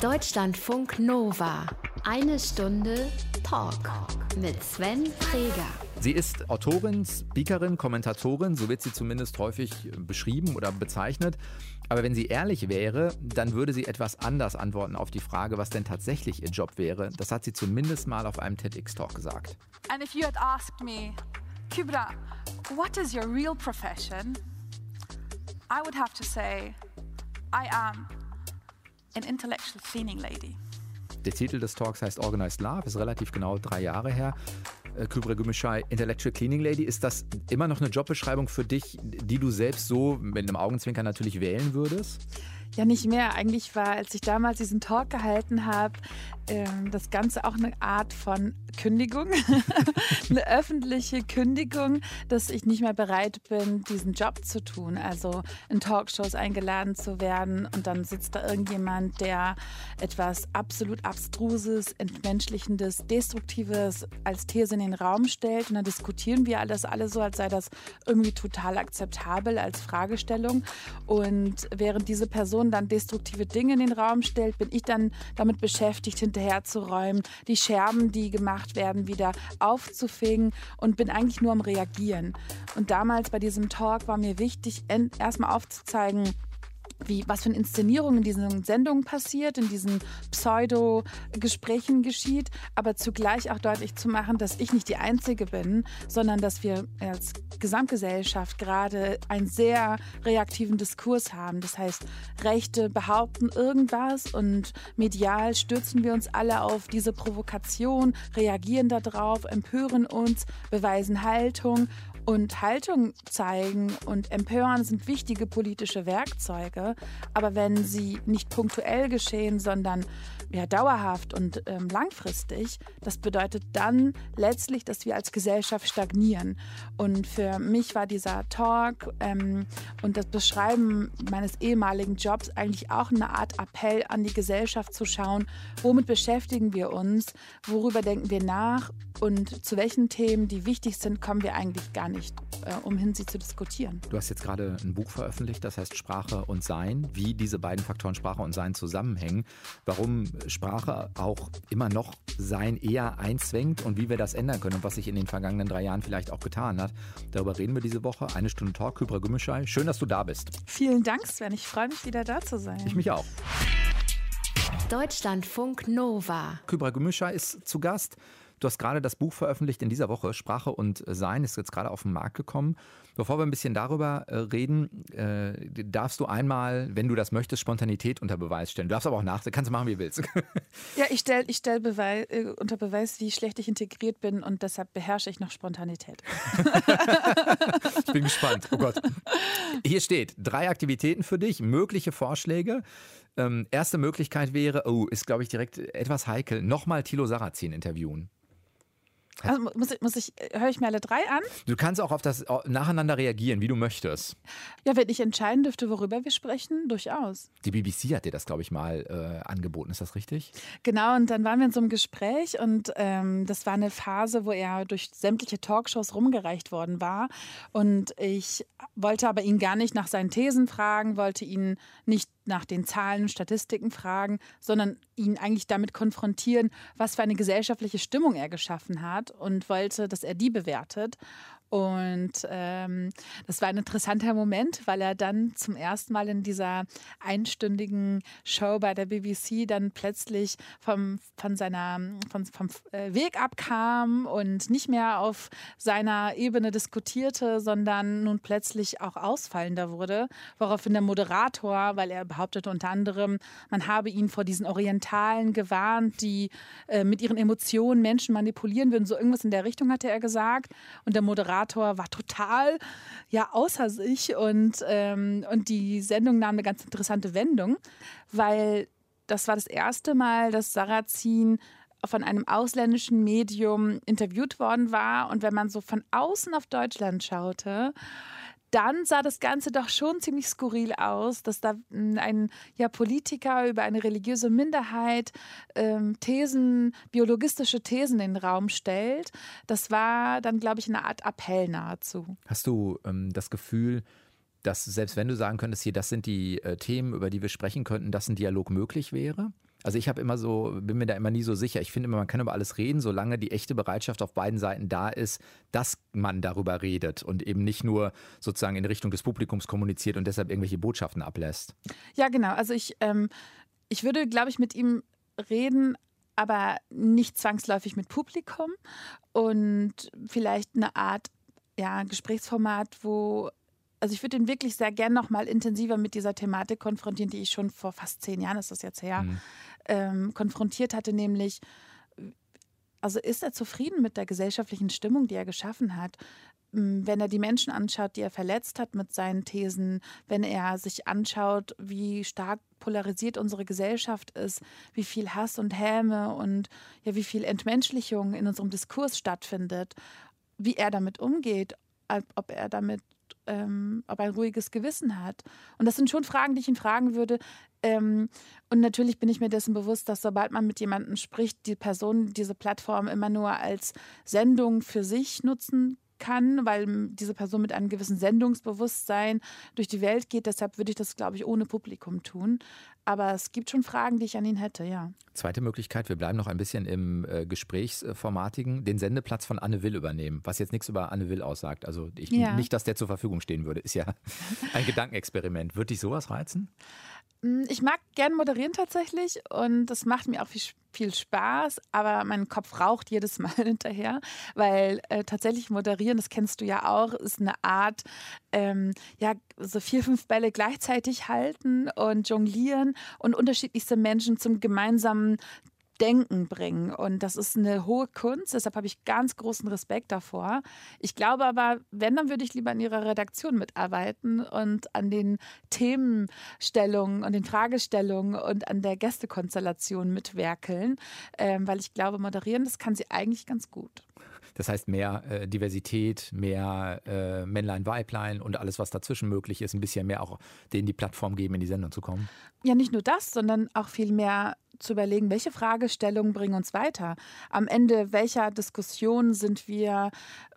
Deutschlandfunk Nova. Eine Stunde Talk mit Sven Freger. Sie ist Autorin, Speakerin, Kommentatorin, so wird sie zumindest häufig beschrieben oder bezeichnet. Aber wenn sie ehrlich wäre, dann würde sie etwas anders antworten auf die Frage, was denn tatsächlich ihr Job wäre. Das hat sie zumindest mal auf einem TEDx-Talk gesagt. And if you had asked me, Kubra, what is your real profession? I would have to say, I am an intellectual cleaning lady. Der Titel des Talks heißt Organized Love, ist relativ genau drei Jahre her. Äh, Kübra Gümüşay, Intellectual Cleaning Lady, ist das immer noch eine Jobbeschreibung für dich, die du selbst so mit einem Augenzwinker natürlich wählen würdest? Ja, nicht mehr. Eigentlich war, als ich damals diesen Talk gehalten habe, das Ganze auch eine Art von Kündigung, eine öffentliche Kündigung, dass ich nicht mehr bereit bin, diesen Job zu tun. Also in Talkshows eingeladen zu werden und dann sitzt da irgendjemand, der etwas absolut Abstruses, Entmenschlichendes, Destruktives als These in den Raum stellt und dann diskutieren wir alles alle so, als sei das irgendwie total akzeptabel als Fragestellung. Und während diese Person dann destruktive Dinge in den Raum stellt, bin ich dann damit beschäftigt, hinter hinterherzuräumen, die Scherben, die gemacht werden, wieder aufzufegen und bin eigentlich nur am Reagieren. Und damals bei diesem Talk war mir wichtig, erstmal aufzuzeigen, wie, was für eine Inszenierung in diesen Sendungen passiert, in diesen Pseudo-Gesprächen geschieht, aber zugleich auch deutlich zu machen, dass ich nicht die Einzige bin, sondern dass wir als Gesamtgesellschaft gerade einen sehr reaktiven Diskurs haben. Das heißt, Rechte behaupten irgendwas und medial stürzen wir uns alle auf diese Provokation, reagieren darauf, empören uns, beweisen Haltung und Haltung zeigen und empören sind wichtige politische Werkzeuge. Aber wenn sie nicht punktuell geschehen, sondern ja, dauerhaft und ähm, langfristig, das bedeutet dann letztlich, dass wir als Gesellschaft stagnieren. Und für mich war dieser Talk ähm, und das Beschreiben meines ehemaligen Jobs eigentlich auch eine Art Appell an die Gesellschaft zu schauen, womit beschäftigen wir uns, worüber denken wir nach und zu welchen Themen, die wichtig sind, kommen wir eigentlich gar nicht, äh, umhin sie zu diskutieren. Du hast jetzt gerade ein Buch veröffentlicht, das heißt Sprache und Sein, wie diese beiden Faktoren Sprache und Sein zusammenhängen, warum Sprache auch immer noch Sein eher einzwängt und wie wir das ändern können und was sich in den vergangenen drei Jahren vielleicht auch getan hat. Darüber reden wir diese Woche. Eine Stunde Talk, Kybra Gümüşay. Schön, dass du da bist. Vielen Dank, Sven. Ich freue mich, wieder da zu sein. Ich mich auch. Deutschlandfunk Nova. Kybra Gümüşay ist zu Gast. Du hast gerade das Buch veröffentlicht in dieser Woche. Sprache und Sein ist jetzt gerade auf den Markt gekommen. Bevor wir ein bisschen darüber äh, reden, äh, darfst du einmal, wenn du das möchtest, Spontanität unter Beweis stellen. Du darfst aber auch nach, kannst du machen, wie du willst. ja, ich stelle ich stell Beweis, äh, unter Beweis, wie schlecht ich integriert bin und deshalb beherrsche ich noch Spontanität. ich bin gespannt. Oh Gott. Hier steht drei Aktivitäten für dich, mögliche Vorschläge. Ähm, erste Möglichkeit wäre, oh, ist glaube ich direkt etwas heikel, nochmal Thilo Sarrazin interviewen. Also muss ich, muss ich, höre ich mir alle drei an? Du kannst auch auf das nacheinander reagieren, wie du möchtest. Ja, wenn ich entscheiden dürfte, worüber wir sprechen, durchaus. Die BBC hat dir das, glaube ich, mal äh, angeboten, ist das richtig? Genau, und dann waren wir in so einem Gespräch und ähm, das war eine Phase, wo er durch sämtliche Talkshows rumgereicht worden war. Und ich wollte aber ihn gar nicht nach seinen Thesen fragen, wollte ihn nicht nach den Zahlen und Statistiken fragen, sondern ihn eigentlich damit konfrontieren, was für eine gesellschaftliche Stimmung er geschaffen hat und wollte, dass er die bewertet. Und ähm, das war ein interessanter Moment, weil er dann zum ersten Mal in dieser einstündigen Show bei der BBC dann plötzlich vom, von seiner, von, vom äh, Weg abkam und nicht mehr auf seiner Ebene diskutierte, sondern nun plötzlich auch ausfallender wurde, woraufhin der Moderator, weil er behauptete unter anderem, man habe ihn vor diesen Orientalen gewarnt, die äh, mit ihren Emotionen Menschen manipulieren würden, so irgendwas in der Richtung hatte er gesagt. Und der Moderator Moderator war total ja außer sich und, ähm, und die Sendung nahm eine ganz interessante Wendung, weil das war das erste Mal, dass Sarrazin von einem ausländischen Medium interviewt worden war. Und wenn man so von außen auf Deutschland schaute, dann sah das Ganze doch schon ziemlich skurril aus, dass da hm, ein ja, Politiker über eine religiöse Minderheit ähm, Thesen, biologistische Thesen in den Raum stellt. Das war dann, glaube ich, eine Art Appell nahezu. Hast du ähm, das Gefühl, dass selbst wenn du sagen könntest, hier, das sind die äh, Themen, über die wir sprechen könnten, dass ein Dialog möglich wäre? Also ich habe immer so, bin mir da immer nie so sicher. Ich finde immer, man kann über alles reden, solange die echte Bereitschaft auf beiden Seiten da ist, dass man darüber redet und eben nicht nur sozusagen in Richtung des Publikums kommuniziert und deshalb irgendwelche Botschaften ablässt. Ja, genau. Also ich, ähm, ich würde, glaube ich, mit ihm reden, aber nicht zwangsläufig mit Publikum und vielleicht eine Art ja, Gesprächsformat, wo also ich würde ihn wirklich sehr gern noch mal intensiver mit dieser Thematik konfrontieren, die ich schon vor fast zehn Jahren, ist das jetzt her, mhm. ähm, konfrontiert hatte, nämlich, also ist er zufrieden mit der gesellschaftlichen Stimmung, die er geschaffen hat? Wenn er die Menschen anschaut, die er verletzt hat mit seinen Thesen, wenn er sich anschaut, wie stark polarisiert unsere Gesellschaft ist, wie viel Hass und Häme und ja, wie viel Entmenschlichung in unserem Diskurs stattfindet wie er damit umgeht, ob er damit, ähm, ob er ein ruhiges Gewissen hat. Und das sind schon Fragen, die ich ihn fragen würde. Ähm, und natürlich bin ich mir dessen bewusst, dass sobald man mit jemandem spricht, die Person diese Plattform immer nur als Sendung für sich nutzen kann, weil diese Person mit einem gewissen Sendungsbewusstsein durch die Welt geht. Deshalb würde ich das, glaube ich, ohne Publikum tun. Aber es gibt schon Fragen, die ich an ihn hätte, ja. Zweite Möglichkeit, wir bleiben noch ein bisschen im äh, Gesprächsformatigen, den Sendeplatz von Anne Will übernehmen, was jetzt nichts über Anne Will aussagt. Also ich, ja. nicht, dass der zur Verfügung stehen würde, ist ja ein Gedankenexperiment. Würde dich sowas reizen? Hm, ich mag gern moderieren tatsächlich und das macht mir auch viel, viel Spaß, aber mein Kopf raucht jedes Mal hinterher, weil äh, tatsächlich moderieren, das kennst du ja auch, ist eine Art, ähm, ja, so vier, fünf Bälle gleichzeitig halten und jonglieren und unterschiedlichste Menschen zum gemeinsamen Denken bringen. Und das ist eine hohe Kunst, deshalb habe ich ganz großen Respekt davor. Ich glaube aber, wenn, dann würde ich lieber in ihrer Redaktion mitarbeiten und an den Themenstellungen und den Fragestellungen und an der Gästekonstellation mitwerkeln, ähm, weil ich glaube, moderieren, das kann sie eigentlich ganz gut. Das heißt mehr äh, Diversität, mehr äh, Männlein, Weiblein und alles, was dazwischen möglich ist, ein bisschen mehr auch denen die Plattform geben, in die Sendung zu kommen. Ja, nicht nur das, sondern auch viel mehr zu überlegen, welche Fragestellungen bringen uns weiter. Am Ende welcher Diskussion sind wir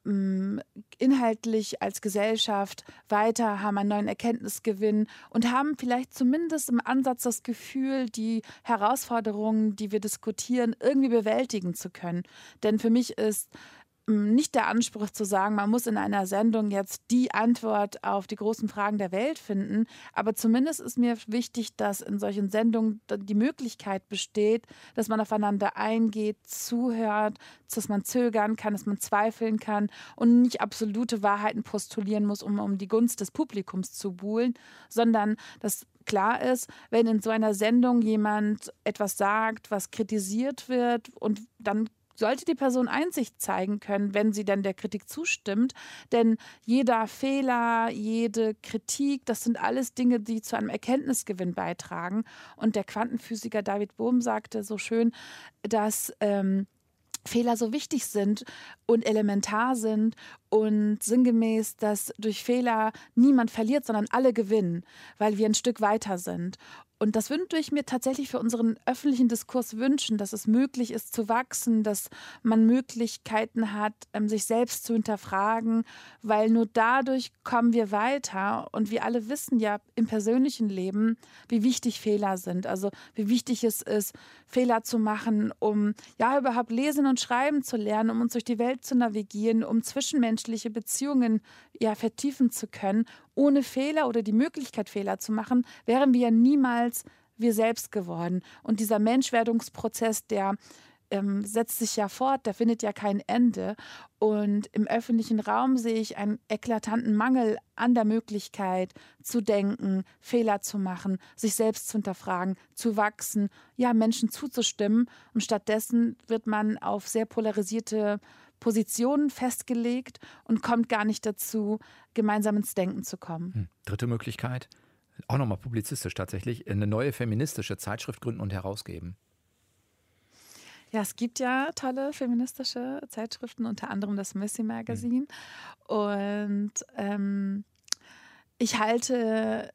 ähm, inhaltlich als Gesellschaft weiter, haben einen neuen Erkenntnisgewinn und haben vielleicht zumindest im Ansatz das Gefühl, die Herausforderungen, die wir diskutieren, irgendwie bewältigen zu können. Denn für mich ist nicht der Anspruch zu sagen, man muss in einer Sendung jetzt die Antwort auf die großen Fragen der Welt finden. Aber zumindest ist mir wichtig, dass in solchen Sendungen die Möglichkeit besteht, dass man aufeinander eingeht, zuhört, dass man zögern kann, dass man zweifeln kann und nicht absolute Wahrheiten postulieren muss, um um die Gunst des Publikums zu buhlen, sondern dass klar ist, wenn in so einer Sendung jemand etwas sagt, was kritisiert wird und dann sollte die Person Einsicht zeigen können, wenn sie dann der Kritik zustimmt. Denn jeder Fehler, jede Kritik, das sind alles Dinge, die zu einem Erkenntnisgewinn beitragen. Und der Quantenphysiker David Bohm sagte so schön, dass ähm, Fehler so wichtig sind und elementar sind und sinngemäß, dass durch Fehler niemand verliert, sondern alle gewinnen, weil wir ein Stück weiter sind. Und das würde ich mir tatsächlich für unseren öffentlichen Diskurs wünschen, dass es möglich ist zu wachsen, dass man Möglichkeiten hat, ähm, sich selbst zu hinterfragen, weil nur dadurch kommen wir weiter. Und wir alle wissen ja im persönlichen Leben, wie wichtig Fehler sind. Also wie wichtig es ist, Fehler zu machen, um ja überhaupt lesen und schreiben zu lernen, um uns durch die Welt zu navigieren, um zwischenmenschliche Beziehungen ja vertiefen zu können ohne Fehler oder die Möglichkeit, Fehler zu machen, wären wir ja niemals wir selbst geworden. Und dieser Menschwerdungsprozess, der ähm, setzt sich ja fort, der findet ja kein Ende. Und im öffentlichen Raum sehe ich einen eklatanten Mangel an der Möglichkeit zu denken, Fehler zu machen, sich selbst zu hinterfragen, zu wachsen, ja, Menschen zuzustimmen. Und stattdessen wird man auf sehr polarisierte Positionen festgelegt und kommt gar nicht dazu, gemeinsam ins Denken zu kommen. Hm. Dritte Möglichkeit, auch nochmal publizistisch tatsächlich, eine neue feministische Zeitschrift gründen und herausgeben. Ja, es gibt ja tolle feministische Zeitschriften, unter anderem das Missy Magazine. Mhm. Und ähm, ich halte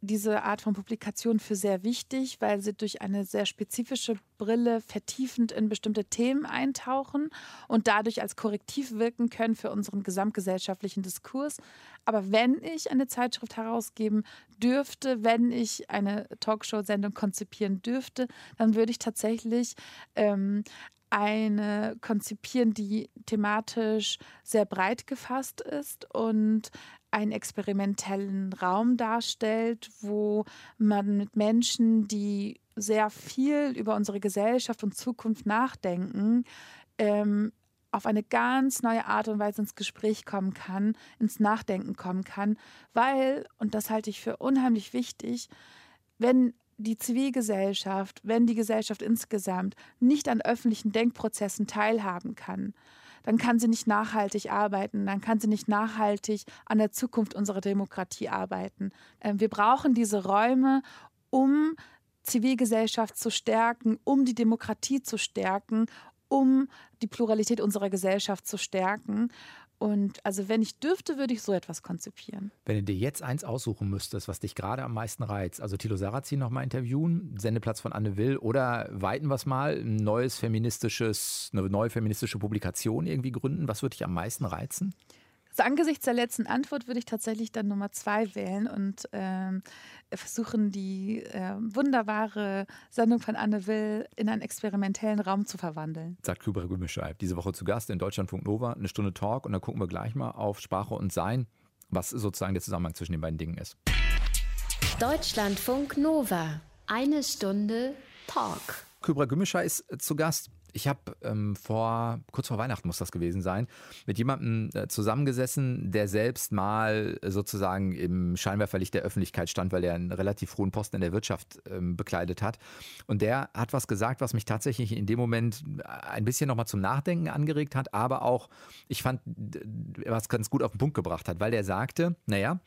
diese Art von Publikation für sehr wichtig, weil sie durch eine sehr spezifische Brille vertiefend in bestimmte Themen eintauchen und dadurch als Korrektiv wirken können für unseren gesamtgesellschaftlichen Diskurs. Aber wenn ich eine Zeitschrift herausgeben dürfte, wenn ich eine Talkshow-Sendung konzipieren dürfte, dann würde ich tatsächlich ähm, eine konzipieren, die thematisch sehr breit gefasst ist und einen experimentellen Raum darstellt, wo man mit Menschen, die sehr viel über unsere Gesellschaft und Zukunft nachdenken, ähm, auf eine ganz neue Art und Weise ins Gespräch kommen kann, ins Nachdenken kommen kann, weil, und das halte ich für unheimlich wichtig, wenn die Zivilgesellschaft, wenn die Gesellschaft insgesamt nicht an öffentlichen Denkprozessen teilhaben kann, dann kann sie nicht nachhaltig arbeiten, dann kann sie nicht nachhaltig an der Zukunft unserer Demokratie arbeiten. Ähm, wir brauchen diese Räume, um Zivilgesellschaft zu stärken, um die Demokratie zu stärken, um die Pluralität unserer Gesellschaft zu stärken. Und also wenn ich dürfte, würde ich so etwas konzipieren. Wenn du dir jetzt eins aussuchen müsstest, was dich gerade am meisten reizt, also Thilo Sarrazin nochmal interviewen, Sendeplatz von Anne Will oder weiten wir mal, ein neues feministisches, eine neue feministische Publikation irgendwie gründen, was würde dich am meisten reizen? Angesichts der letzten Antwort würde ich tatsächlich dann Nummer zwei wählen und ähm, versuchen, die äh, wunderbare Sendung von Anne Will in einen experimentellen Raum zu verwandeln. Sagt Kübra Gümmischeib. Diese Woche zu Gast in Deutschlandfunk Nova, eine Stunde Talk und dann gucken wir gleich mal auf Sprache und Sein, was sozusagen der Zusammenhang zwischen den beiden Dingen ist. Deutschlandfunk Nova. Eine Stunde Talk. Kübra Gümmischer ist zu Gast. Ich habe ähm, vor, kurz vor Weihnachten muss das gewesen sein, mit jemandem äh, zusammengesessen, der selbst mal sozusagen im Scheinwerferlicht der Öffentlichkeit stand, weil er einen relativ hohen Posten in der Wirtschaft ähm, bekleidet hat. Und der hat was gesagt, was mich tatsächlich in dem Moment ein bisschen nochmal zum Nachdenken angeregt hat, aber auch, ich fand, was ganz gut auf den Punkt gebracht hat, weil der sagte, naja,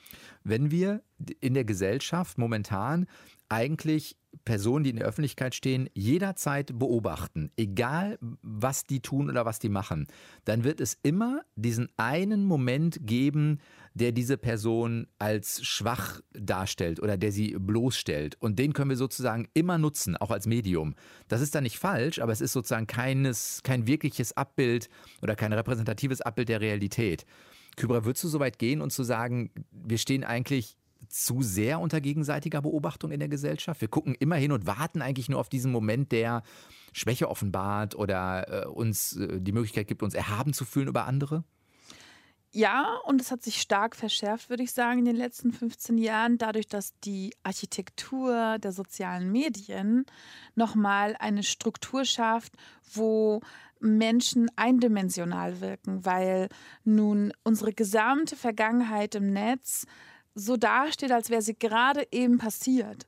wenn wir in der Gesellschaft momentan eigentlich Personen, die in der Öffentlichkeit stehen, jederzeit beobachten, egal was die tun oder was die machen, dann wird es immer diesen einen Moment geben, der diese Person als schwach darstellt oder der sie bloßstellt. Und den können wir sozusagen immer nutzen, auch als Medium. Das ist dann nicht falsch, aber es ist sozusagen keines, kein wirkliches Abbild oder kein repräsentatives Abbild der Realität. Kybra, würdest du so weit gehen und zu sagen, wir stehen eigentlich zu sehr unter gegenseitiger Beobachtung in der Gesellschaft. Wir gucken immer hin und warten eigentlich nur auf diesen Moment, der Schwäche offenbart oder äh, uns äh, die Möglichkeit gibt, uns erhaben zu fühlen über andere. Ja, und es hat sich stark verschärft, würde ich sagen, in den letzten 15 Jahren, dadurch, dass die Architektur der sozialen Medien nochmal eine Struktur schafft, wo Menschen eindimensional wirken, weil nun unsere gesamte Vergangenheit im Netz so dasteht, als wäre sie gerade eben passiert.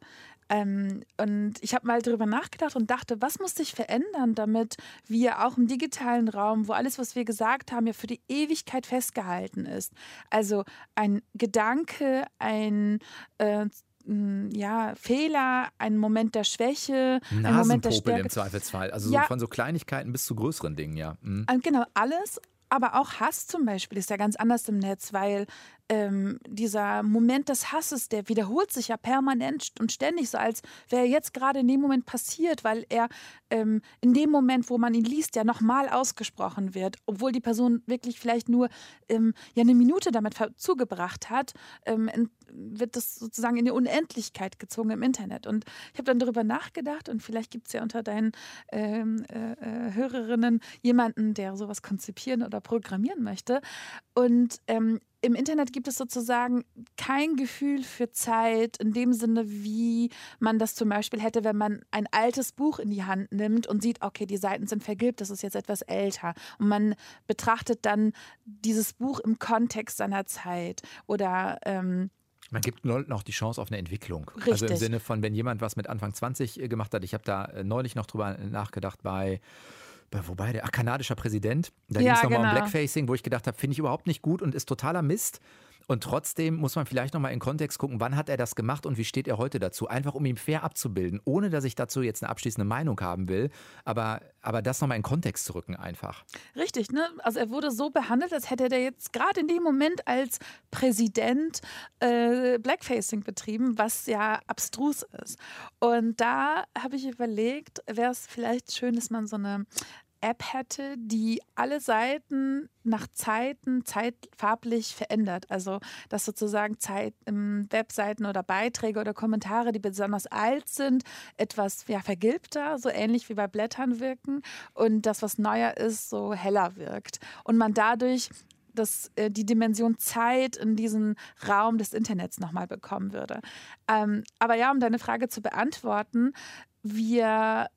Ähm, und ich habe mal darüber nachgedacht und dachte, was muss sich verändern, damit wir auch im digitalen Raum, wo alles, was wir gesagt haben, ja für die Ewigkeit festgehalten ist. Also ein Gedanke, ein äh, ja, Fehler, ein Moment der Schwäche, ein Moment der Stärke. im Zweifelsfall. Also ja, so von so Kleinigkeiten bis zu größeren Dingen, ja. Mhm. Genau, alles aber auch Hass zum Beispiel ist ja ganz anders im Netz, weil ähm, dieser Moment des Hasses, der wiederholt sich ja permanent und ständig, so als wäre jetzt gerade in dem Moment passiert, weil er ähm, in dem Moment, wo man ihn liest, ja nochmal ausgesprochen wird, obwohl die Person wirklich vielleicht nur ähm, ja eine Minute damit zugebracht hat, ähm, wird das sozusagen in die Unendlichkeit gezogen im Internet. Und ich habe dann darüber nachgedacht und vielleicht gibt es ja unter deinen ähm, äh, äh, Hörerinnen jemanden, der sowas konzipieren oder programmieren möchte. Und ähm, im Internet gibt es sozusagen kein Gefühl für Zeit in dem Sinne, wie man das zum Beispiel hätte, wenn man ein altes Buch in die Hand nimmt und sieht, okay, die Seiten sind vergilbt, das ist jetzt etwas älter. Und man betrachtet dann dieses Buch im Kontext seiner Zeit oder ähm, man gibt Leuten auch die Chance auf eine Entwicklung. Richtig. Also im Sinne von, wenn jemand was mit Anfang 20 äh, gemacht hat, ich habe da äh, neulich noch drüber nachgedacht bei wobei der ach, kanadischer Präsident, da ja, ging es nochmal genau. um Blackfacing, wo ich gedacht habe, finde ich überhaupt nicht gut und ist totaler Mist. Und trotzdem muss man vielleicht nochmal in Kontext gucken, wann hat er das gemacht und wie steht er heute dazu? Einfach um ihn fair abzubilden, ohne dass ich dazu jetzt eine abschließende Meinung haben will, aber, aber das nochmal in Kontext zu rücken einfach. Richtig, ne? Also er wurde so behandelt, als hätte er jetzt gerade in dem Moment als Präsident äh, Blackfacing betrieben, was ja abstrus ist. Und da habe ich überlegt, wäre es vielleicht schön, dass man so eine App hätte, die alle Seiten nach Zeiten zeitfarblich verändert. Also dass sozusagen Zeit, ähm, Webseiten oder Beiträge oder Kommentare, die besonders alt sind, etwas ja, vergilbter, so ähnlich wie bei Blättern wirken und das, was neuer ist, so heller wirkt. Und man dadurch dass äh, die Dimension Zeit in diesen Raum des Internets nochmal bekommen würde. Ähm, aber ja, um deine Frage zu beantworten, wir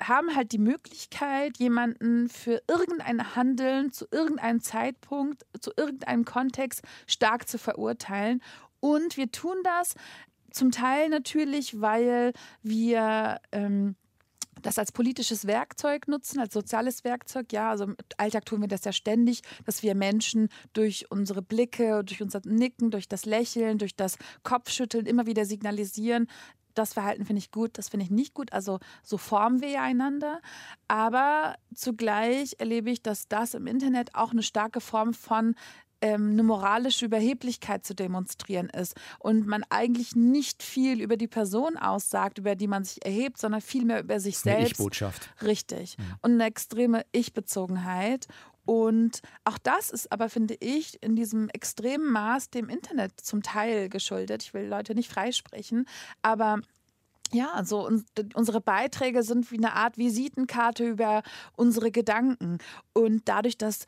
haben halt die Möglichkeit, jemanden für irgendein Handeln zu irgendeinem Zeitpunkt, zu irgendeinem Kontext stark zu verurteilen. Und wir tun das zum Teil natürlich, weil wir ähm, das als politisches Werkzeug nutzen, als soziales Werkzeug. Ja, also im Alltag tun wir das ja ständig, dass wir Menschen durch unsere Blicke, durch unser Nicken, durch das Lächeln, durch das Kopfschütteln immer wieder signalisieren, das Verhalten finde ich gut, das finde ich nicht gut. Also so formen wir ja einander. Aber zugleich erlebe ich, dass das im Internet auch eine starke Form von ähm, eine moralische Überheblichkeit zu demonstrieren ist und man eigentlich nicht viel über die Person aussagt, über die man sich erhebt, sondern vielmehr über sich selbst. Eine Ich-Botschaft. Richtig. Mhm. Und eine extreme Ich-Bezogenheit. Und auch das ist aber, finde ich, in diesem extremen Maß dem Internet zum Teil geschuldet. Ich will Leute nicht freisprechen, aber ja, also unsere Beiträge sind wie eine Art Visitenkarte über unsere Gedanken. Und dadurch, dass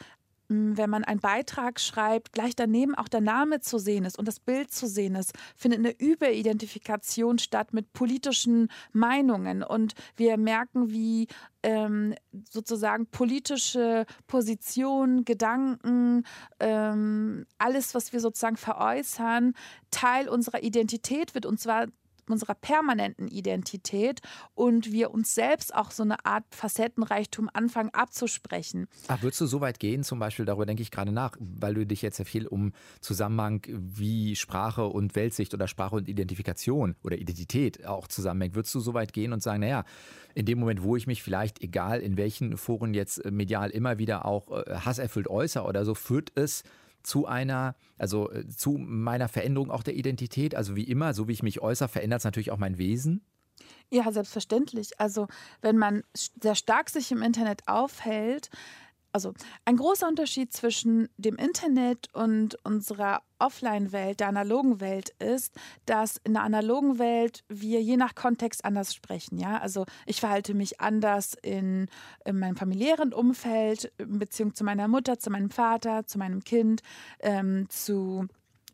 wenn man einen Beitrag schreibt, gleich daneben auch der Name zu sehen ist und das Bild zu sehen ist, findet eine Überidentifikation statt mit politischen Meinungen. Und wir merken, wie ähm, sozusagen politische Positionen, Gedanken, ähm, alles, was wir sozusagen veräußern, Teil unserer Identität wird. Und zwar unserer permanenten Identität und wir uns selbst auch so eine Art Facettenreichtum anfangen abzusprechen. Ach, würdest du so weit gehen, zum Beispiel, darüber denke ich gerade nach, weil du dich jetzt ja viel um Zusammenhang wie Sprache und Weltsicht oder Sprache und Identifikation oder Identität auch zusammenhängt, würdest du so weit gehen und sagen, naja, in dem Moment, wo ich mich vielleicht, egal in welchen Foren jetzt medial immer wieder auch äh, hasserfüllt äußere oder so, führt es zu einer, also äh, zu meiner Veränderung auch der Identität. Also wie immer, so wie ich mich äußere, verändert es natürlich auch mein Wesen. Ja, selbstverständlich. Also wenn man sehr stark sich im Internet aufhält, also ein großer Unterschied zwischen dem Internet und unserer Offline-Welt, der analogen Welt ist, dass in der analogen Welt wir je nach Kontext anders sprechen. Ja, also ich verhalte mich anders in, in meinem familiären Umfeld, in Beziehung zu meiner Mutter, zu meinem Vater, zu meinem Kind, ähm, zu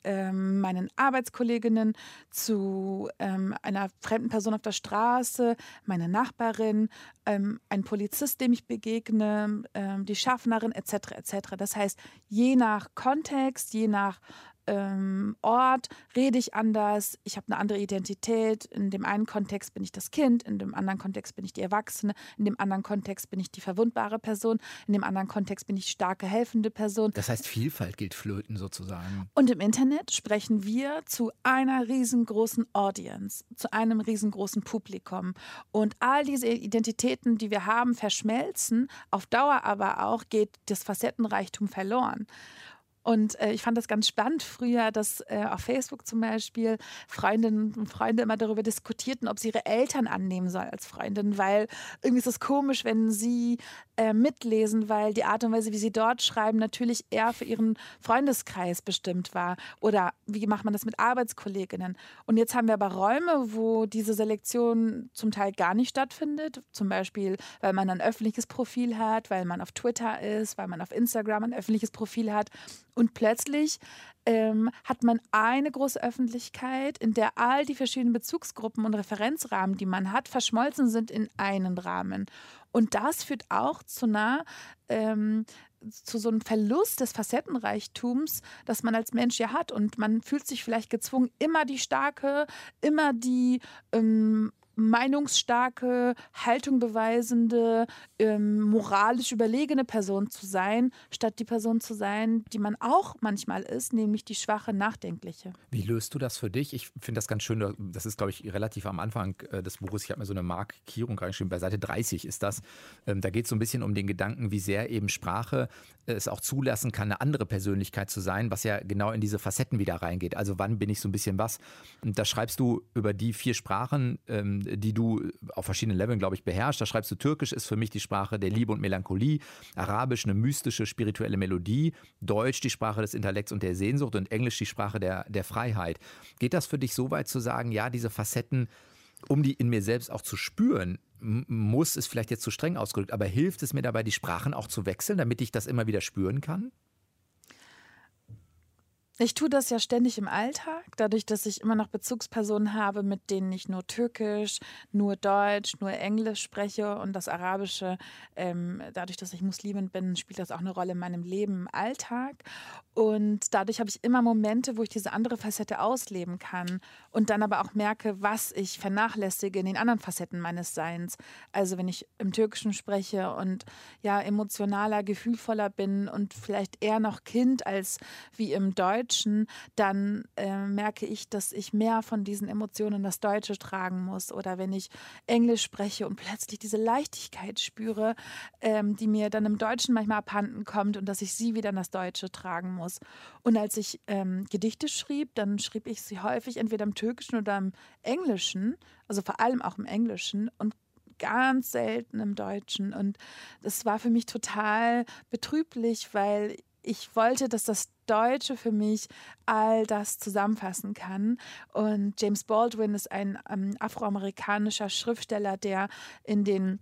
ähm, meinen Arbeitskolleginnen, zu ähm, einer fremden Person auf der Straße, meine Nachbarin, ähm, ein Polizist, dem ich begegne, ähm, die Schaffnerin etc. etc. Das heißt, je nach Kontext, je nach ähm, Ort rede ich anders, ich habe eine andere Identität. In dem einen Kontext bin ich das Kind, in dem anderen Kontext bin ich die Erwachsene, in dem anderen Kontext bin ich die verwundbare Person, in dem anderen Kontext bin ich starke, helfende Person. Das heißt, Vielfalt gilt flöten sozusagen. Und im Internet sprechen wir zu einer riesengroßen Audience, zu einem riesengroßen Publikum. Und all diese Identitäten, die wir haben, verschmelzen. Auf Dauer aber auch geht das Facettenreichtum verloren. Und äh, ich fand das ganz spannend früher, dass äh, auf Facebook zum Beispiel Freundinnen und Freunde immer darüber diskutierten, ob sie ihre Eltern annehmen soll als Freundin, weil irgendwie ist es komisch, wenn sie äh, mitlesen, weil die Art und Weise, wie sie dort schreiben, natürlich eher für ihren Freundeskreis bestimmt war. Oder wie macht man das mit Arbeitskolleginnen? Und jetzt haben wir aber Räume, wo diese Selektion zum Teil gar nicht stattfindet. Zum Beispiel, weil man ein öffentliches Profil hat, weil man auf Twitter ist, weil man auf Instagram ein öffentliches Profil hat und plötzlich ähm, hat man eine große Öffentlichkeit, in der all die verschiedenen Bezugsgruppen und Referenzrahmen, die man hat, verschmolzen sind in einen Rahmen. Und das führt auch zu einer ähm, zu so einem Verlust des Facettenreichtums, das man als Mensch ja hat. Und man fühlt sich vielleicht gezwungen, immer die starke, immer die ähm, meinungsstarke, Haltung beweisende, ähm, moralisch überlegene Person zu sein, statt die Person zu sein, die man auch manchmal ist, nämlich die schwache, nachdenkliche. Wie löst du das für dich? Ich finde das ganz schön, das ist, glaube ich, relativ am Anfang äh, des Buches. Ich habe mir so eine Markierung reingeschrieben, bei Seite 30 ist das. Ähm, da geht es so ein bisschen um den Gedanken, wie sehr eben Sprache äh, es auch zulassen kann, eine andere Persönlichkeit zu sein, was ja genau in diese Facetten wieder reingeht. Also wann bin ich so ein bisschen was? Und da schreibst du über die vier Sprachen, ähm, die du auf verschiedenen Leveln, glaube ich, beherrschst. Da schreibst du, Türkisch ist für mich die Sprache der Liebe und Melancholie, Arabisch eine mystische, spirituelle Melodie, Deutsch die Sprache des Intellekts und der Sehnsucht und Englisch die Sprache der, der Freiheit. Geht das für dich so weit zu sagen, ja, diese Facetten, um die in mir selbst auch zu spüren, muss es vielleicht jetzt zu streng ausgedrückt, aber hilft es mir dabei, die Sprachen auch zu wechseln, damit ich das immer wieder spüren kann? Ich tue das ja ständig im Alltag, dadurch, dass ich immer noch Bezugspersonen habe, mit denen ich nur Türkisch, nur Deutsch, nur Englisch spreche und das Arabische, ähm, dadurch, dass ich Muslimin bin, spielt das auch eine Rolle in meinem Leben im Alltag. Und dadurch habe ich immer Momente, wo ich diese andere Facette ausleben kann und dann aber auch merke, was ich vernachlässige in den anderen Facetten meines Seins. Also wenn ich im Türkischen spreche und ja emotionaler, gefühlvoller bin und vielleicht eher noch Kind als wie im Deutsch Deutschen, dann äh, merke ich, dass ich mehr von diesen Emotionen das Deutsche tragen muss. Oder wenn ich Englisch spreche und plötzlich diese Leichtigkeit spüre, ähm, die mir dann im Deutschen manchmal abhanden kommt und dass ich sie wieder in das Deutsche tragen muss. Und als ich ähm, Gedichte schrieb, dann schrieb ich sie häufig entweder im Türkischen oder im Englischen, also vor allem auch im Englischen und ganz selten im Deutschen. Und das war für mich total betrüblich, weil ich wollte, dass das Deutsche für mich all das zusammenfassen kann. Und James Baldwin ist ein ähm, afroamerikanischer Schriftsteller, der in den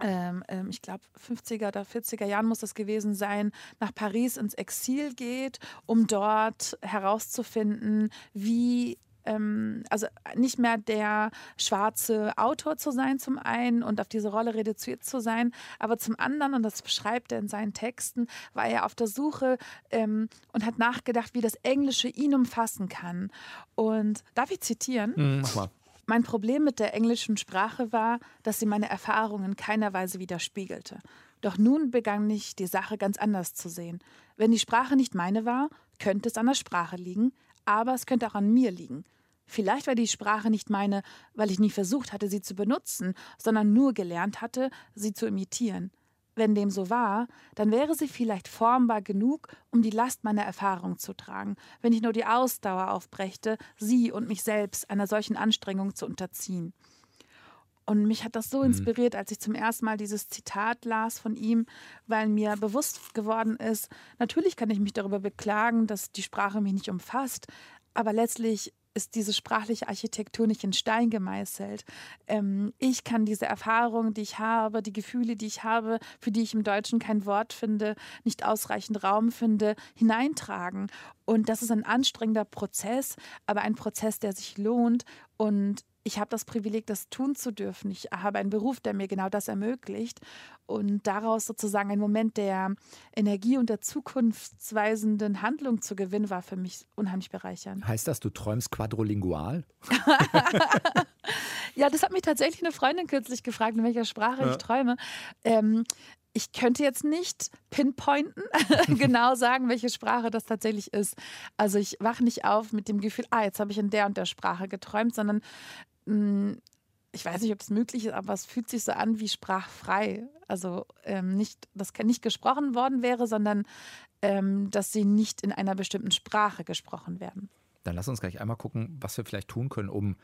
ähm, ähm ich glaube, 50er oder 40er Jahren muss das gewesen sein, nach Paris ins Exil geht, um dort herauszufinden, wie ähm, also nicht mehr der schwarze Autor zu sein zum einen und auf diese Rolle reduziert zu sein, aber zum anderen, und das beschreibt er in seinen Texten, war er auf der Suche ähm, und hat nachgedacht, wie das Englische ihn umfassen kann. Und darf ich zitieren? Mhm, mach mal. Mein Problem mit der englischen Sprache war, dass sie meine Erfahrungen in keiner Weise widerspiegelte. Doch nun begann ich, die Sache ganz anders zu sehen. Wenn die Sprache nicht meine war, könnte es an der Sprache liegen, aber es könnte auch an mir liegen. Vielleicht war die Sprache nicht meine, weil ich nie versucht hatte, sie zu benutzen, sondern nur gelernt hatte, sie zu imitieren. Wenn dem so war, dann wäre sie vielleicht formbar genug, um die Last meiner Erfahrung zu tragen, wenn ich nur die Ausdauer aufbrächte, sie und mich selbst einer solchen Anstrengung zu unterziehen. Und mich hat das so mhm. inspiriert, als ich zum ersten Mal dieses Zitat las von ihm, weil mir bewusst geworden ist, natürlich kann ich mich darüber beklagen, dass die Sprache mich nicht umfasst, aber letztlich ist diese sprachliche Architektur nicht in Stein gemeißelt. Ähm, ich kann diese Erfahrungen, die ich habe, die Gefühle, die ich habe, für die ich im Deutschen kein Wort finde, nicht ausreichend Raum finde, hineintragen. Und das ist ein anstrengender Prozess, aber ein Prozess, der sich lohnt. Und ich habe das Privileg, das tun zu dürfen. Ich habe einen Beruf, der mir genau das ermöglicht. Und daraus sozusagen ein Moment der Energie und der zukunftsweisenden Handlung zu gewinnen, war für mich unheimlich bereichernd. Heißt das, du träumst quadrolingual? ja, das hat mich tatsächlich eine Freundin kürzlich gefragt, in welcher Sprache ja. ich träume. Ähm, ich könnte jetzt nicht pinpointen, genau sagen, welche Sprache das tatsächlich ist. Also ich wache nicht auf mit dem Gefühl, ah, jetzt habe ich in der und der Sprache geträumt, sondern ich weiß nicht, ob es möglich ist, aber es fühlt sich so an wie sprachfrei. Also ähm, nicht, dass nicht gesprochen worden wäre, sondern ähm, dass sie nicht in einer bestimmten Sprache gesprochen werden. Dann lass uns gleich einmal gucken, was wir vielleicht tun können, um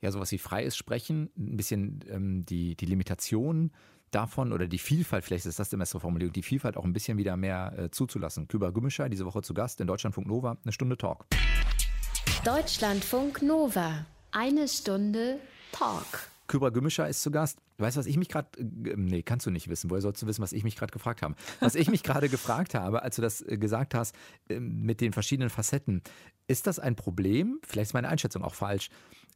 ja sowas wie freies Sprechen, ein bisschen ähm, die, die Limitationen davon oder die Vielfalt, vielleicht ist das die bessere Formulierung, die Vielfalt auch ein bisschen wieder mehr äh, zuzulassen. Küber Gümmischer, diese Woche zu Gast in Deutschlandfunk Nova, eine Stunde Talk. Deutschlandfunk Nova. Eine Stunde Talk. Kübra Gümmischer ist zu Gast. Weißt du, was ich mich gerade, äh, nee, kannst du nicht wissen. Woher sollst du wissen, was ich mich gerade gefragt habe? Was ich mich gerade gefragt habe, als du das äh, gesagt hast, ähm, mit den verschiedenen Facetten, ist das ein Problem? Vielleicht ist meine Einschätzung auch falsch,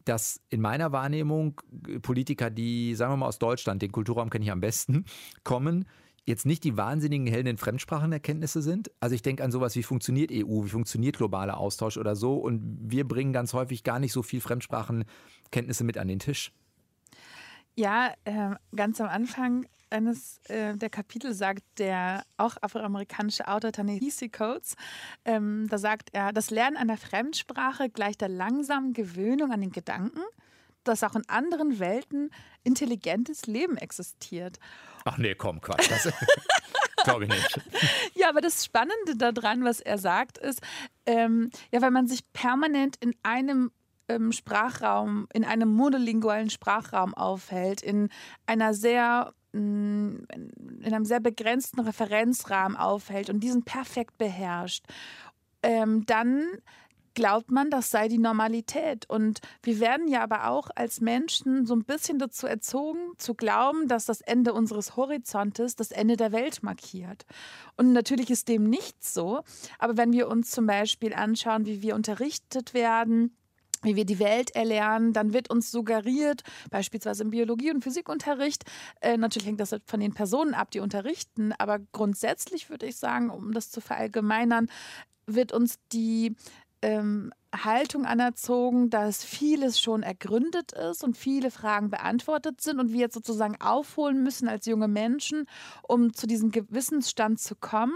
dass in meiner Wahrnehmung äh, Politiker, die, sagen wir mal aus Deutschland, den Kulturraum kenne ich am besten, kommen, jetzt nicht die wahnsinnigen Helden in Fremdsprachenerkenntnisse sind. Also ich denke an sowas wie funktioniert EU, wie funktioniert globaler Austausch oder so. Und wir bringen ganz häufig gar nicht so viel Fremdsprachenkenntnisse mit an den Tisch. Ja, äh, ganz am Anfang eines äh, der Kapitel sagt der auch afroamerikanische Autor Ta-Nehisi Coates, ähm, da sagt er, das Lernen einer Fremdsprache gleicht der langsamen Gewöhnung an den Gedanken, dass auch in anderen Welten intelligentes Leben existiert. Ach nee, komm, Quatsch. Das glaube ich nicht. Ja, aber das Spannende daran, was er sagt, ist, ähm, ja, weil man sich permanent in einem ähm, Sprachraum, in einem monolingualen Sprachraum aufhält, in einer sehr mm, in einem sehr begrenzten Referenzrahmen aufhält und diesen perfekt beherrscht, ähm, dann glaubt man, das sei die Normalität. Und wir werden ja aber auch als Menschen so ein bisschen dazu erzogen, zu glauben, dass das Ende unseres Horizontes das Ende der Welt markiert. Und natürlich ist dem nicht so. Aber wenn wir uns zum Beispiel anschauen, wie wir unterrichtet werden, wie wir die Welt erlernen, dann wird uns suggeriert, beispielsweise im Biologie- und Physikunterricht, äh, natürlich hängt das von den Personen ab, die unterrichten, aber grundsätzlich würde ich sagen, um das zu verallgemeinern, wird uns die ähm, Haltung anerzogen, dass vieles schon ergründet ist und viele Fragen beantwortet sind und wir jetzt sozusagen aufholen müssen als junge Menschen, um zu diesem Gewissensstand zu kommen.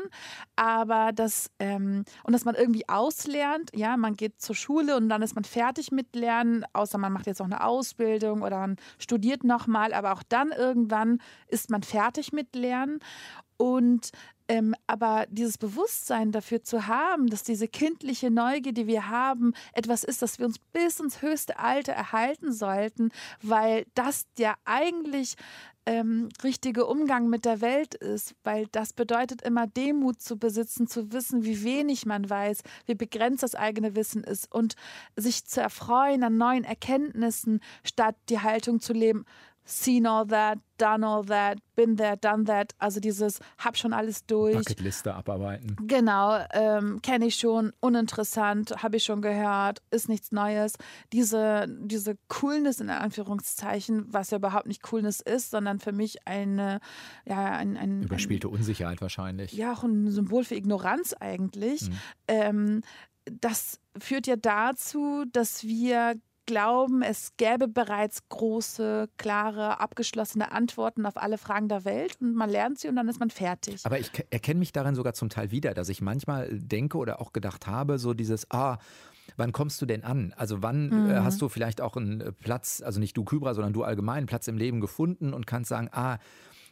Aber das, ähm, und dass man irgendwie auslernt, ja, man geht zur Schule und dann ist man fertig mit Lernen, außer man macht jetzt auch eine Ausbildung oder man studiert nochmal, aber auch dann irgendwann ist man fertig mit Lernen. Und ähm, aber dieses Bewusstsein dafür zu haben, dass diese kindliche Neugier, die wir haben, etwas ist, das wir uns bis ins höchste Alter erhalten sollten, weil das ja eigentlich ähm, richtige Umgang mit der Welt ist, weil das bedeutet immer Demut zu besitzen, zu wissen, wie wenig man weiß, wie begrenzt das eigene Wissen ist und sich zu erfreuen an neuen Erkenntnissen, statt die Haltung zu leben, seen all that, done all that, been there, done that. Also dieses hab schon alles durch. Bucketliste abarbeiten. Genau, ähm, kenne ich schon, uninteressant, habe ich schon gehört, ist nichts Neues. Diese, diese Coolness in Anführungszeichen, was ja überhaupt nicht Coolness ist, sondern für mich eine, ja, ein, ein Überspielte ein, Unsicherheit wahrscheinlich. Ja, auch ein Symbol für Ignoranz eigentlich. Mhm. Ähm, das führt ja dazu, dass wir glauben, es gäbe bereits große, klare, abgeschlossene Antworten auf alle Fragen der Welt und man lernt sie und dann ist man fertig. Aber ich erkenne mich darin sogar zum Teil wieder, dass ich manchmal denke oder auch gedacht habe, so dieses, ah, wann kommst du denn an? Also wann äh, mhm. äh, hast du vielleicht auch einen Platz, also nicht du Kybra, sondern du allgemein, einen Platz im Leben gefunden und kannst sagen, ah,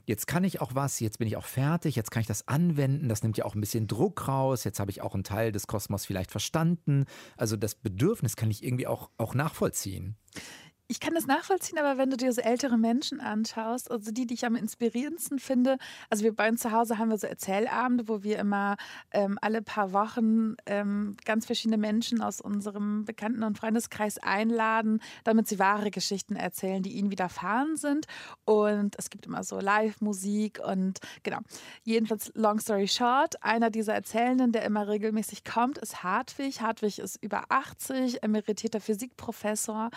jetzt kann ich auch was, jetzt bin ich auch fertig, jetzt kann ich das anwenden, das nimmt ja auch ein bisschen Druck raus, jetzt habe ich auch einen Teil des Kosmos vielleicht verstanden. Also das Bedürfnis kann ich irgendwie auch, auch nachvollziehen. Ich kann das nachvollziehen, aber wenn du dir so ältere Menschen anschaust, also die, die ich am inspirierendsten finde, also wir bei uns zu Hause haben wir so Erzählabende, wo wir immer ähm, alle paar Wochen ähm, ganz verschiedene Menschen aus unserem Bekannten- und Freundeskreis einladen, damit sie wahre Geschichten erzählen, die ihnen widerfahren sind. Und es gibt immer so Live-Musik und genau. Jedenfalls, long story short, einer dieser Erzählenden, der immer regelmäßig kommt, ist Hartwig. Hartwig ist über 80, emeritierter Physikprofessor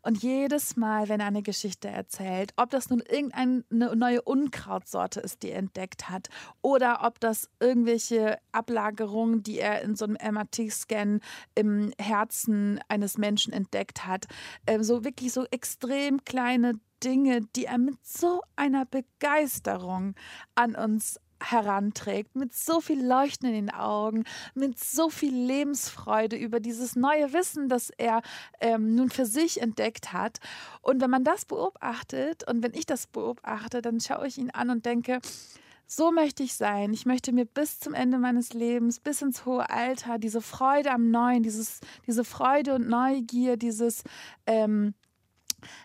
und jedes Mal, wenn er eine Geschichte erzählt, ob das nun irgendeine neue Unkrautsorte ist, die er entdeckt hat, oder ob das irgendwelche Ablagerungen, die er in so einem MRT-Scan im Herzen eines Menschen entdeckt hat, ähm, so wirklich so extrem kleine Dinge, die er mit so einer Begeisterung an uns heranträgt, mit so viel Leuchten in den Augen, mit so viel Lebensfreude über dieses neue Wissen, das er ähm, nun für sich entdeckt hat. Und wenn man das beobachtet und wenn ich das beobachte, dann schaue ich ihn an und denke, so möchte ich sein. Ich möchte mir bis zum Ende meines Lebens, bis ins hohe Alter, diese Freude am Neuen, dieses, diese Freude und Neugier, dieses ähm,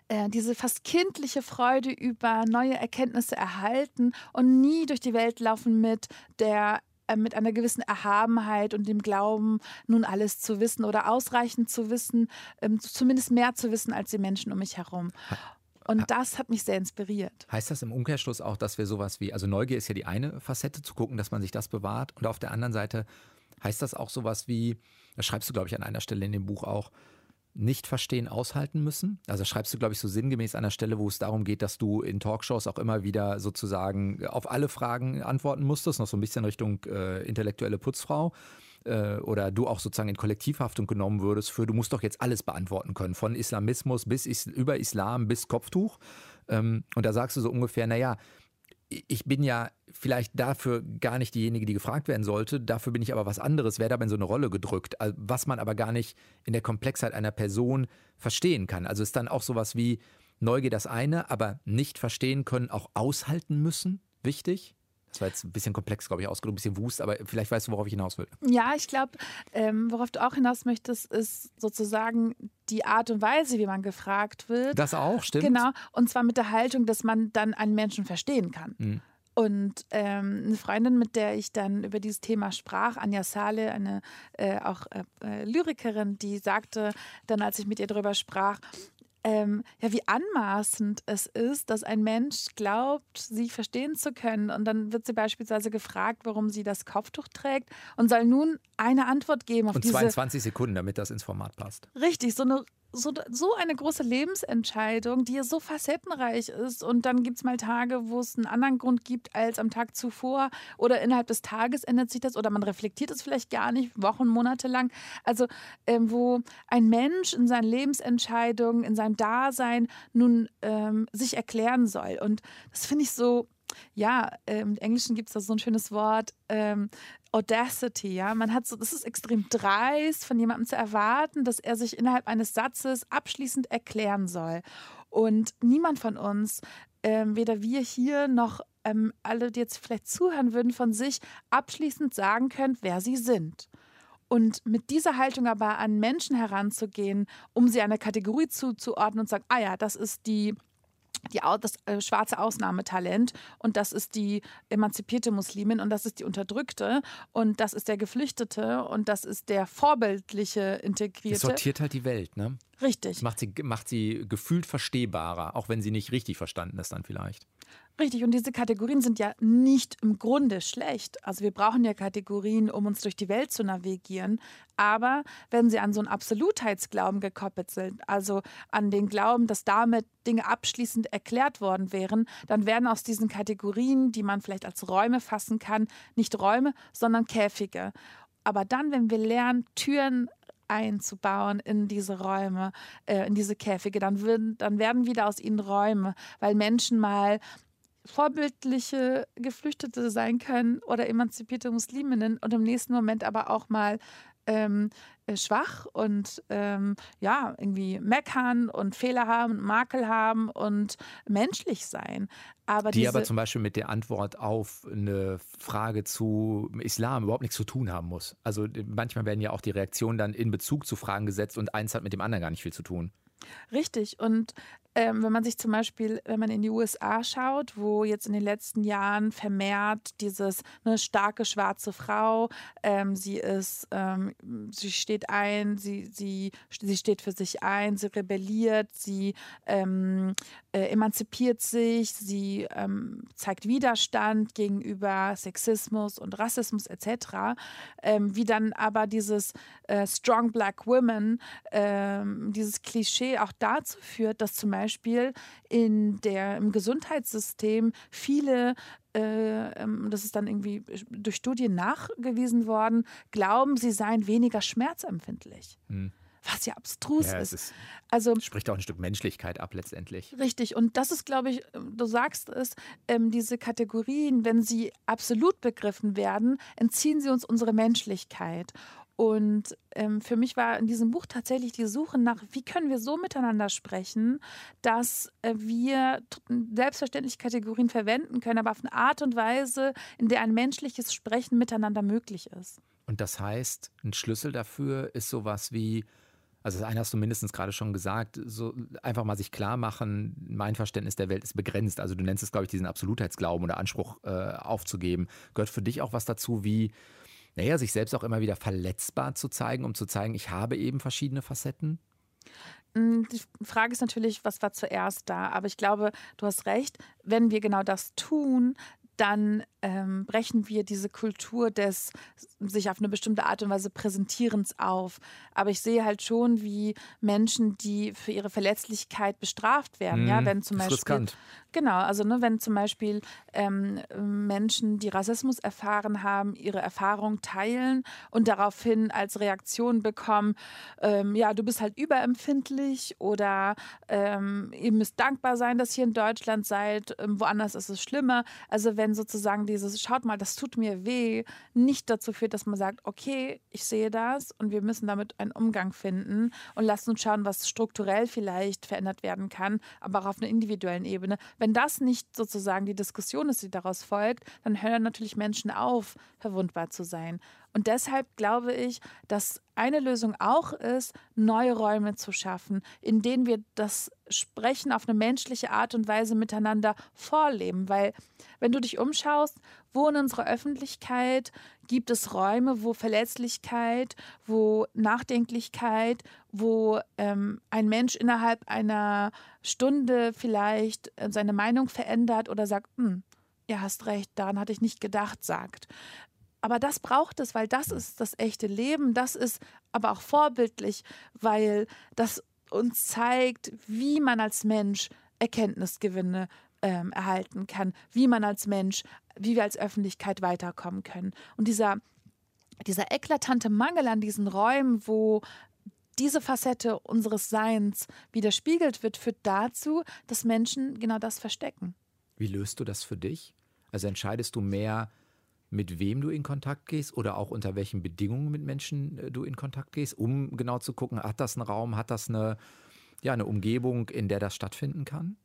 äh, diese fast kindliche Freude über neue Erkenntnisse erhalten und nie durch die Welt laufen mit der äh, mit einer gewissen Erhabenheit und dem Glauben, nun alles zu wissen oder ausreichend zu wissen, ähm, zumindest mehr zu wissen als die Menschen um mich herum. Und das hat mich sehr inspiriert. Heißt das im Umkehrschluss auch, dass wir sowas wie, also Neugier ist ja die eine Facette, zu gucken, dass man sich das bewahrt. Und auf der anderen Seite heißt das auch sowas wie, das schreibst du, glaube ich, an einer Stelle in dem Buch auch, nicht verstehen aushalten müssen. Also schreibst du, glaube ich, so sinngemäß an der Stelle, wo es darum geht, dass du in Talkshows auch immer wieder sozusagen auf alle Fragen antworten musstest, noch so ein bisschen Richtung äh, intellektuelle Putzfrau äh, oder du auch sozusagen in Kollektivhaftung genommen würdest für, du musst doch jetzt alles beantworten können, von Islamismus bis is über Islam bis Kopftuch. Ähm, und da sagst du so ungefähr, naja, ich bin ja vielleicht dafür gar nicht diejenige, die gefragt werden sollte, dafür bin ich aber was anderes, werde aber in so eine Rolle gedrückt, was man aber gar nicht in der Komplexheit einer Person verstehen kann. Also ist dann auch sowas wie Neugier das eine, aber nicht verstehen können, auch aushalten müssen, wichtig? Das war jetzt ein bisschen komplex, glaube ich, ausgedrückt, ein bisschen wust, aber vielleicht weißt du, worauf ich hinaus will. Ja, ich glaube, ähm, worauf du auch hinaus möchtest, ist sozusagen die Art und Weise, wie man gefragt wird. Das auch, stimmt. Genau, und zwar mit der Haltung, dass man dann einen Menschen verstehen kann. Mhm. Und ähm, eine Freundin, mit der ich dann über dieses Thema sprach, Anja Sale, eine äh, auch äh, Lyrikerin, die sagte dann, als ich mit ihr darüber sprach, ähm, ja, wie anmaßend es ist, dass ein Mensch glaubt, sie verstehen zu können. Und dann wird sie beispielsweise gefragt, warum sie das Kopftuch trägt und soll nun eine Antwort geben auf und diese... Und 22 Sekunden, damit das ins Format passt. Richtig, so eine so, so eine große Lebensentscheidung, die ja so facettenreich ist. Und dann gibt es mal Tage, wo es einen anderen Grund gibt als am Tag zuvor. Oder innerhalb des Tages ändert sich das. Oder man reflektiert es vielleicht gar nicht, Wochen, Monate lang. Also, ähm, wo ein Mensch in seinen Lebensentscheidungen, in seinem Dasein nun ähm, sich erklären soll. Und das finde ich so ja, im Englischen gibt es da so ein schönes Wort, ähm, Audacity, ja. Man hat so, das ist extrem dreist, von jemandem zu erwarten, dass er sich innerhalb eines Satzes abschließend erklären soll. Und niemand von uns, ähm, weder wir hier noch ähm, alle, die jetzt vielleicht zuhören würden, von sich abschließend sagen können, wer sie sind. Und mit dieser Haltung aber an Menschen heranzugehen, um sie einer Kategorie zuzuordnen und zu sagen, ah ja, das ist die die, das äh, schwarze Ausnahmetalent und das ist die emanzipierte Muslimin und das ist die Unterdrückte und das ist der Geflüchtete und das ist der vorbildliche Integrierte. Es sortiert halt die Welt, ne? Richtig. Macht sie, macht sie gefühlt verstehbarer, auch wenn sie nicht richtig verstanden ist dann vielleicht. Richtig, und diese Kategorien sind ja nicht im Grunde schlecht. Also wir brauchen ja Kategorien, um uns durch die Welt zu navigieren. Aber wenn sie an so einen Absolutheitsglauben gekoppelt sind, also an den Glauben, dass damit Dinge abschließend erklärt worden wären, dann werden aus diesen Kategorien, die man vielleicht als Räume fassen kann, nicht Räume, sondern Käfige. Aber dann, wenn wir lernen, Türen einzubauen in diese Räume, äh, in diese Käfige, dann, würden, dann werden wieder aus ihnen Räume, weil Menschen mal vorbildliche Geflüchtete sein können oder emanzipierte Musliminnen und im nächsten Moment aber auch mal ähm, äh, schwach und ähm, ja, irgendwie meckern und Fehler haben, Makel haben und menschlich sein. Aber die aber zum Beispiel mit der Antwort auf eine Frage zu Islam überhaupt nichts zu tun haben muss. Also manchmal werden ja auch die Reaktionen dann in Bezug zu Fragen gesetzt und eins hat mit dem anderen gar nicht viel zu tun. Richtig. Und ähm, wenn man sich zum Beispiel, wenn man in die USA schaut, wo jetzt in den letzten Jahren vermehrt dieses eine starke schwarze Frau, ähm, sie ist, ähm, sie steht ein, sie, sie, sie steht für sich ein, sie rebelliert, sie ähm, äh, emanzipiert sich, sie ähm, zeigt Widerstand gegenüber Sexismus und Rassismus etc. Ähm, wie dann aber dieses äh, Strong Black Women, dieses Klischee auch dazu führt, dass zum Beispiel Beispiel in der, im Gesundheitssystem viele äh, ähm, das ist dann irgendwie durch Studien nachgewiesen worden, glauben, sie seien weniger schmerzempfindlich. Hm. Was ja abstrus ja, ist. ist. Also spricht auch ein Stück Menschlichkeit ab letztendlich. Richtig. Und das ist, glaube ich, du sagst es, ähm, diese Kategorien, wenn sie absolut begriffen werden, entziehen sie uns unsere Menschlichkeit. Und ähm, für mich war in diesem Buch tatsächlich die Suche nach, wie können wir so miteinander sprechen, dass äh, wir selbstverständlich Kategorien verwenden können, aber auf eine Art und Weise, in der ein menschliches Sprechen miteinander möglich ist. Und das heißt, ein Schlüssel dafür ist sowas wie, also das eine hast du mindestens gerade schon gesagt, so einfach mal sich klar machen, mein Verständnis der Welt ist begrenzt. Also du nennst es, glaube ich, diesen Absolutheitsglauben oder Anspruch äh, aufzugeben. Gehört für dich auch was dazu, wie naja, sich selbst auch immer wieder verletzbar zu zeigen, um zu zeigen, ich habe eben verschiedene Facetten? Mm, die Frage ist natürlich, was war zuerst da? Aber ich glaube, du hast recht, wenn wir genau das tun, dann ähm, brechen wir diese Kultur des sich auf eine bestimmte Art und Weise Präsentierens auf. Aber ich sehe halt schon, wie Menschen, die für ihre Verletzlichkeit bestraft werden, Mhm, ja, wenn zum Beispiel riskant. Genau, also ne, wenn zum Beispiel ähm, Menschen, die Rassismus erfahren haben, ihre Erfahrung teilen und daraufhin als Reaktion bekommen, ähm, ja, du bist halt überempfindlich oder ähm, ihr müsst dankbar sein, dass ihr in Deutschland seid, ähm, woanders ist es schlimmer. Also wenn sozusagen dieses, schaut mal, das tut mir weh, nicht dazu führt, dass man sagt, okay, ich sehe das und wir müssen damit einen Umgang finden und lasst uns schauen, was strukturell vielleicht verändert werden kann, aber auch auf einer individuellen Ebene. Wenn das nicht sozusagen die Diskussion ist, die daraus folgt, dann hören natürlich Menschen auf, verwundbar zu sein. Und deshalb glaube ich, dass eine Lösung auch ist, neue Räume zu schaffen, in denen wir das Sprechen auf eine menschliche Art und Weise miteinander vorleben. Weil wenn du dich umschaust, wo in unserer Öffentlichkeit gibt es Räume, wo Verletzlichkeit, wo Nachdenklichkeit, wo ähm, ein Mensch innerhalb einer Stunde vielleicht äh, seine Meinung verändert oder sagt, hm, ja, hast recht, daran hatte ich nicht gedacht, sagt. Aber das braucht es, weil das ist das echte Leben. Das ist aber auch vorbildlich, weil das uns zeigt, wie man als Mensch Erkenntnisgewinne ähm, erhalten kann, wie man als Mensch, wie wir als Öffentlichkeit weiterkommen können. Und dieser, dieser eklatante Mangel an diesen Räumen, wo diese Facette unseres Seins widerspiegelt wird, führt dazu, dass Menschen genau das verstecken. Wie löst du das für dich? Also entscheidest du mehr, mit wem du in Kontakt gehst oder auch unter welchen Bedingungen mit Menschen äh, du in Kontakt gehst, um genau zu gucken, hat das einen Raum, hat das eine, ja, eine Umgebung, in der das stattfinden kann?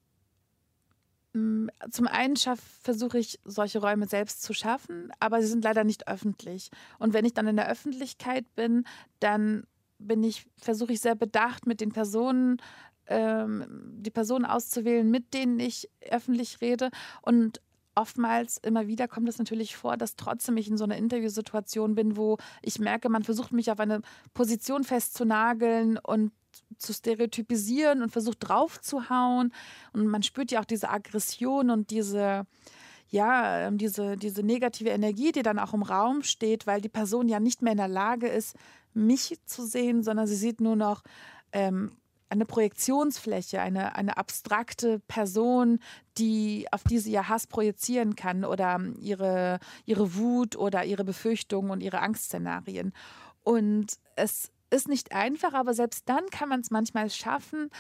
Zum einen versuche ich, solche Räume selbst zu schaffen, aber sie sind leider nicht öffentlich. Und wenn ich dann in der Öffentlichkeit bin, dann bin ich, versuche ich sehr bedacht mit den Personen, ähm, die Personen auszuwählen, mit denen ich öffentlich rede. Und oftmals, immer wieder kommt es natürlich vor, dass trotzdem ich in so einer Interviewsituation bin, wo ich merke, man versucht mich auf eine Position festzunageln und zu stereotypisieren und versucht draufzuhauen. Und man spürt ja auch diese Aggression und diese, ja, ähm, diese, diese negative Energie, die dann auch im Raum steht, weil die Person ja nicht mehr in der Lage ist, mich zu sehen, sondern sie sieht nur noch ähm, eine Projektionsfläche, eine, eine abstrakte Person, die, auf die sie ihr Hass projizieren kann oder ihre, ihre Wut oder ihre Befürchtungen und ihre Angstszenarien. Und es ist nicht einfach, aber selbst dann kann man es manchmal schaffen,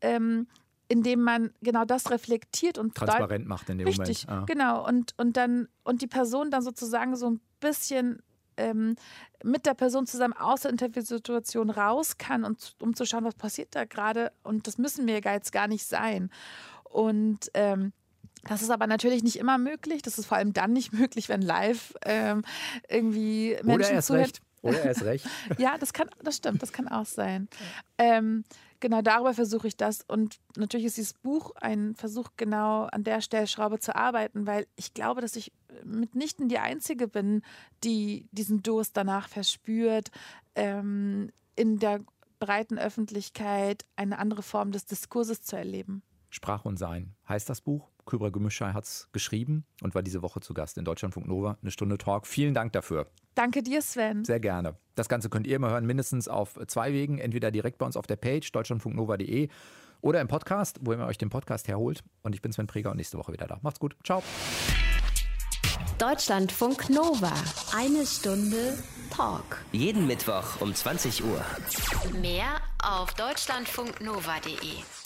ähm, indem man genau das reflektiert und transparent macht in dem richtig, Moment. Ja. Genau, und, und dann und die Person dann sozusagen so ein bisschen ähm, mit der Person zusammen aus der Interviewsituation raus kann, und, um zu schauen, was passiert da gerade. Und das müssen wir jetzt gar nicht sein. Und ähm, das ist aber natürlich nicht immer möglich. Das ist vor allem dann nicht möglich, wenn live ähm, irgendwie Menschen Oder erst zuhören. recht. Oder erst recht. ja, das kann, das stimmt, das kann auch sein. Ähm, genau darüber versuche ich das. Und natürlich ist dieses Buch ein Versuch, genau an der Stellschraube zu arbeiten, weil ich glaube, dass ich mitnichten die Einzige bin, die diesen Durst danach verspürt, ähm, in der breiten Öffentlichkeit eine andere Form des Diskurses zu erleben. Sprache und Sein heißt das Buch. Kübra Gümüşay hat es geschrieben und war diese Woche zu Gast in Deutschlandfunk Nova. Eine Stunde Talk. Vielen Dank dafür. Danke dir, Sven. Sehr gerne. Das Ganze könnt ihr immer hören, mindestens auf zwei Wegen. Entweder direkt bei uns auf der Page deutschlandfunknova.de oder im Podcast, wo ihr euch den Podcast herholt. Und ich bin Sven Preger und nächste Woche wieder da. Macht's gut. Ciao. Deutschlandfunk Nova. Eine Stunde Talk. Jeden Mittwoch um 20 Uhr. Mehr auf deutschlandfunknova.de.